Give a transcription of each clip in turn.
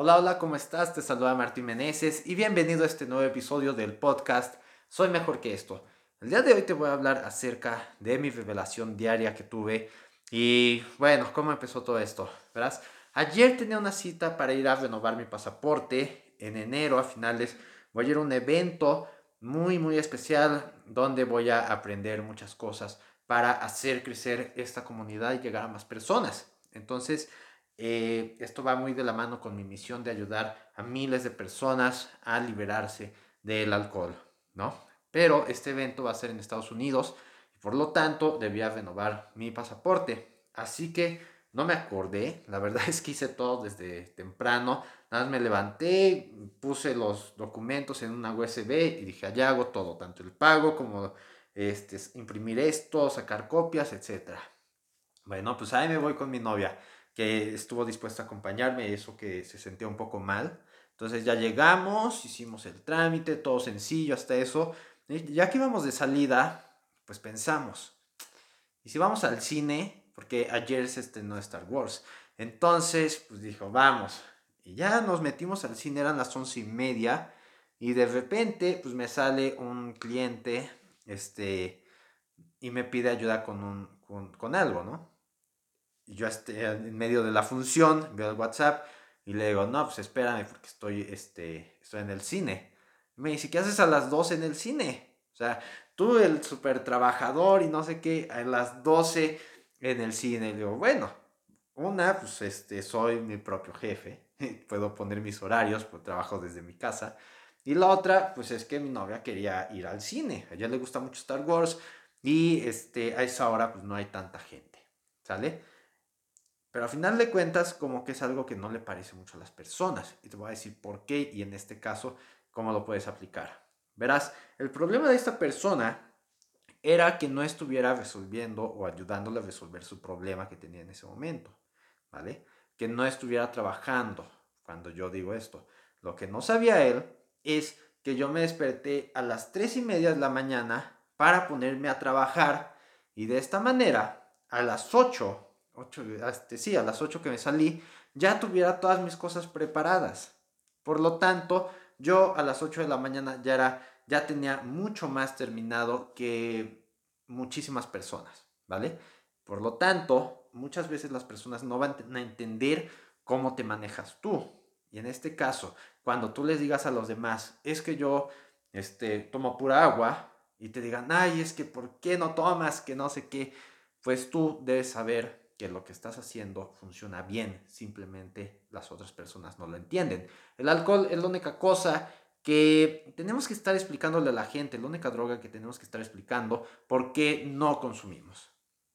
Hola, hola, ¿cómo estás? Te saluda Martín Meneses y bienvenido a este nuevo episodio del podcast Soy mejor que esto. El día de hoy te voy a hablar acerca de mi revelación diaria que tuve y bueno, ¿cómo empezó todo esto? Verás, ayer tenía una cita para ir a renovar mi pasaporte en enero a finales. Voy a ir a un evento muy, muy especial donde voy a aprender muchas cosas para hacer crecer esta comunidad y llegar a más personas. Entonces, eh, esto va muy de la mano con mi misión de ayudar a miles de personas a liberarse del alcohol, ¿no? Pero este evento va a ser en Estados Unidos por lo tanto debía renovar mi pasaporte. Así que no me acordé, la verdad es que hice todo desde temprano. Nada más me levanté, puse los documentos en una USB y dije, allá hago todo, tanto el pago como este, imprimir esto, sacar copias, etc. Bueno, pues ahí me voy con mi novia que estuvo dispuesta a acompañarme, eso que se sentía un poco mal. Entonces ya llegamos, hicimos el trámite, todo sencillo hasta eso. ya que íbamos de salida, pues pensamos, ¿y si vamos al cine? Porque ayer se estrenó Star Wars. Entonces, pues dijo, vamos. Y ya nos metimos al cine, eran las once y media. Y de repente, pues me sale un cliente, este, y me pide ayuda con, un, con, con algo, ¿no? Y yo esté en medio de la función, veo el WhatsApp y le digo, no, pues espérame porque estoy, este, estoy en el cine. me dice, ¿qué haces a las 12 en el cine? O sea, tú el super trabajador y no sé qué, a las 12 en el cine. Le digo, bueno, una, pues este, soy mi propio jefe, puedo poner mis horarios, pues trabajo desde mi casa. Y la otra, pues es que mi novia quería ir al cine. A ella le gusta mucho Star Wars y este, a esa hora pues no hay tanta gente, ¿sale? Pero al final de cuentas, como que es algo que no le parece mucho a las personas. Y te voy a decir por qué y en este caso, cómo lo puedes aplicar. Verás, el problema de esta persona era que no estuviera resolviendo o ayudándole a resolver su problema que tenía en ese momento. ¿Vale? Que no estuviera trabajando cuando yo digo esto. Lo que no sabía él es que yo me desperté a las tres y media de la mañana para ponerme a trabajar y de esta manera a las 8 este, sí, a las 8 que me salí, ya tuviera todas mis cosas preparadas. Por lo tanto, yo a las 8 de la mañana ya, era, ya tenía mucho más terminado que muchísimas personas, ¿vale? Por lo tanto, muchas veces las personas no van a entender cómo te manejas tú. Y en este caso, cuando tú les digas a los demás, es que yo este, tomo pura agua, y te digan, ay, es que ¿por qué no tomas? Que no sé qué. Pues tú debes saber que lo que estás haciendo funciona bien, simplemente las otras personas no lo entienden. El alcohol es la única cosa que tenemos que estar explicándole a la gente, la única droga que tenemos que estar explicando por qué no consumimos.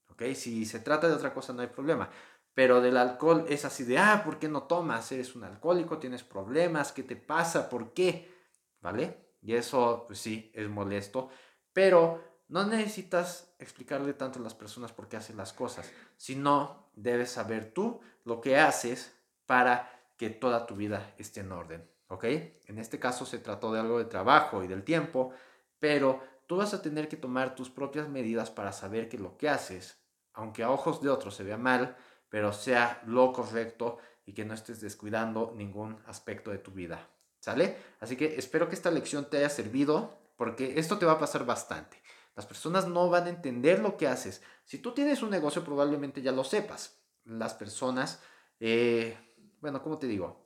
¿Ok? Si se trata de otra cosa no hay problema. Pero del alcohol es así de, ah, ¿por qué no tomas? Eres un alcohólico, tienes problemas, ¿qué te pasa? ¿Por qué? ¿Vale? Y eso, pues sí, es molesto. Pero no necesitas explicarle tanto a las personas por qué hacen las cosas, sino debes saber tú lo que haces para que toda tu vida esté en orden, ¿ok? En este caso se trató de algo de trabajo y del tiempo, pero tú vas a tener que tomar tus propias medidas para saber que lo que haces, aunque a ojos de otros se vea mal, pero sea lo correcto y que no estés descuidando ningún aspecto de tu vida, ¿sale? Así que espero que esta lección te haya servido, porque esto te va a pasar bastante. Las personas no van a entender lo que haces. Si tú tienes un negocio, probablemente ya lo sepas. Las personas, eh, bueno, ¿cómo te digo?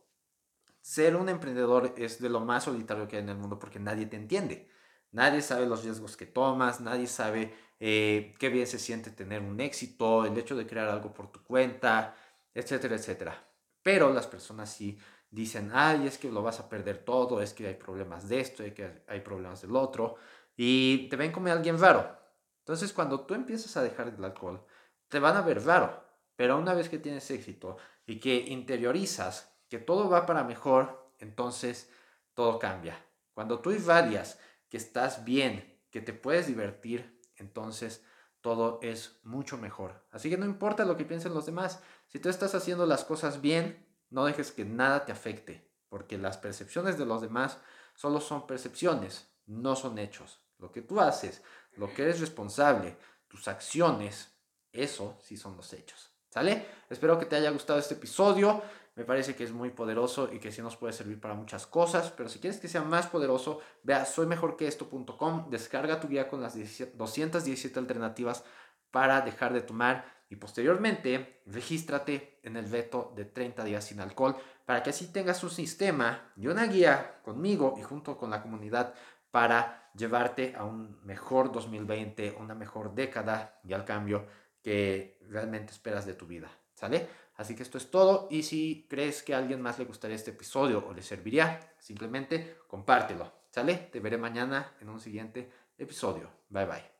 Ser un emprendedor es de lo más solitario que hay en el mundo porque nadie te entiende. Nadie sabe los riesgos que tomas, nadie sabe eh, qué bien se siente tener un éxito, el hecho de crear algo por tu cuenta, etcétera, etcétera. Pero las personas sí dicen, ay, es que lo vas a perder todo, es que hay problemas de esto, es que hay problemas del otro y te ven como alguien raro. Entonces, cuando tú empiezas a dejar el alcohol, te van a ver raro. Pero una vez que tienes éxito y que interiorizas que todo va para mejor, entonces todo cambia. Cuando tú irradias que estás bien, que te puedes divertir, entonces todo es mucho mejor. Así que no importa lo que piensen los demás, si tú estás haciendo las cosas bien, no dejes que nada te afecte, porque las percepciones de los demás solo son percepciones, no son hechos. Lo que tú haces, lo que eres responsable, tus acciones, eso sí son los hechos. ¿Sale? Espero que te haya gustado este episodio. me parece que es muy poderoso y que sí nos puede servir para muchas cosas, pero si quieres que sea más poderoso, ve a soymejorqueesto.com, descarga tu guía con las 217 alternativas para dejar de tomar y posteriormente regístrate en el veto de 30 días sin alcohol para que así tengas un sistema y una guía conmigo y junto con la comunidad para llevarte a un mejor 2020, una mejor década y al cambio que realmente esperas de tu vida. ¿Sale? Así que esto es todo y si crees que a alguien más le gustaría este episodio o le serviría, simplemente compártelo. ¿Sale? Te veré mañana en un siguiente episodio. Bye bye.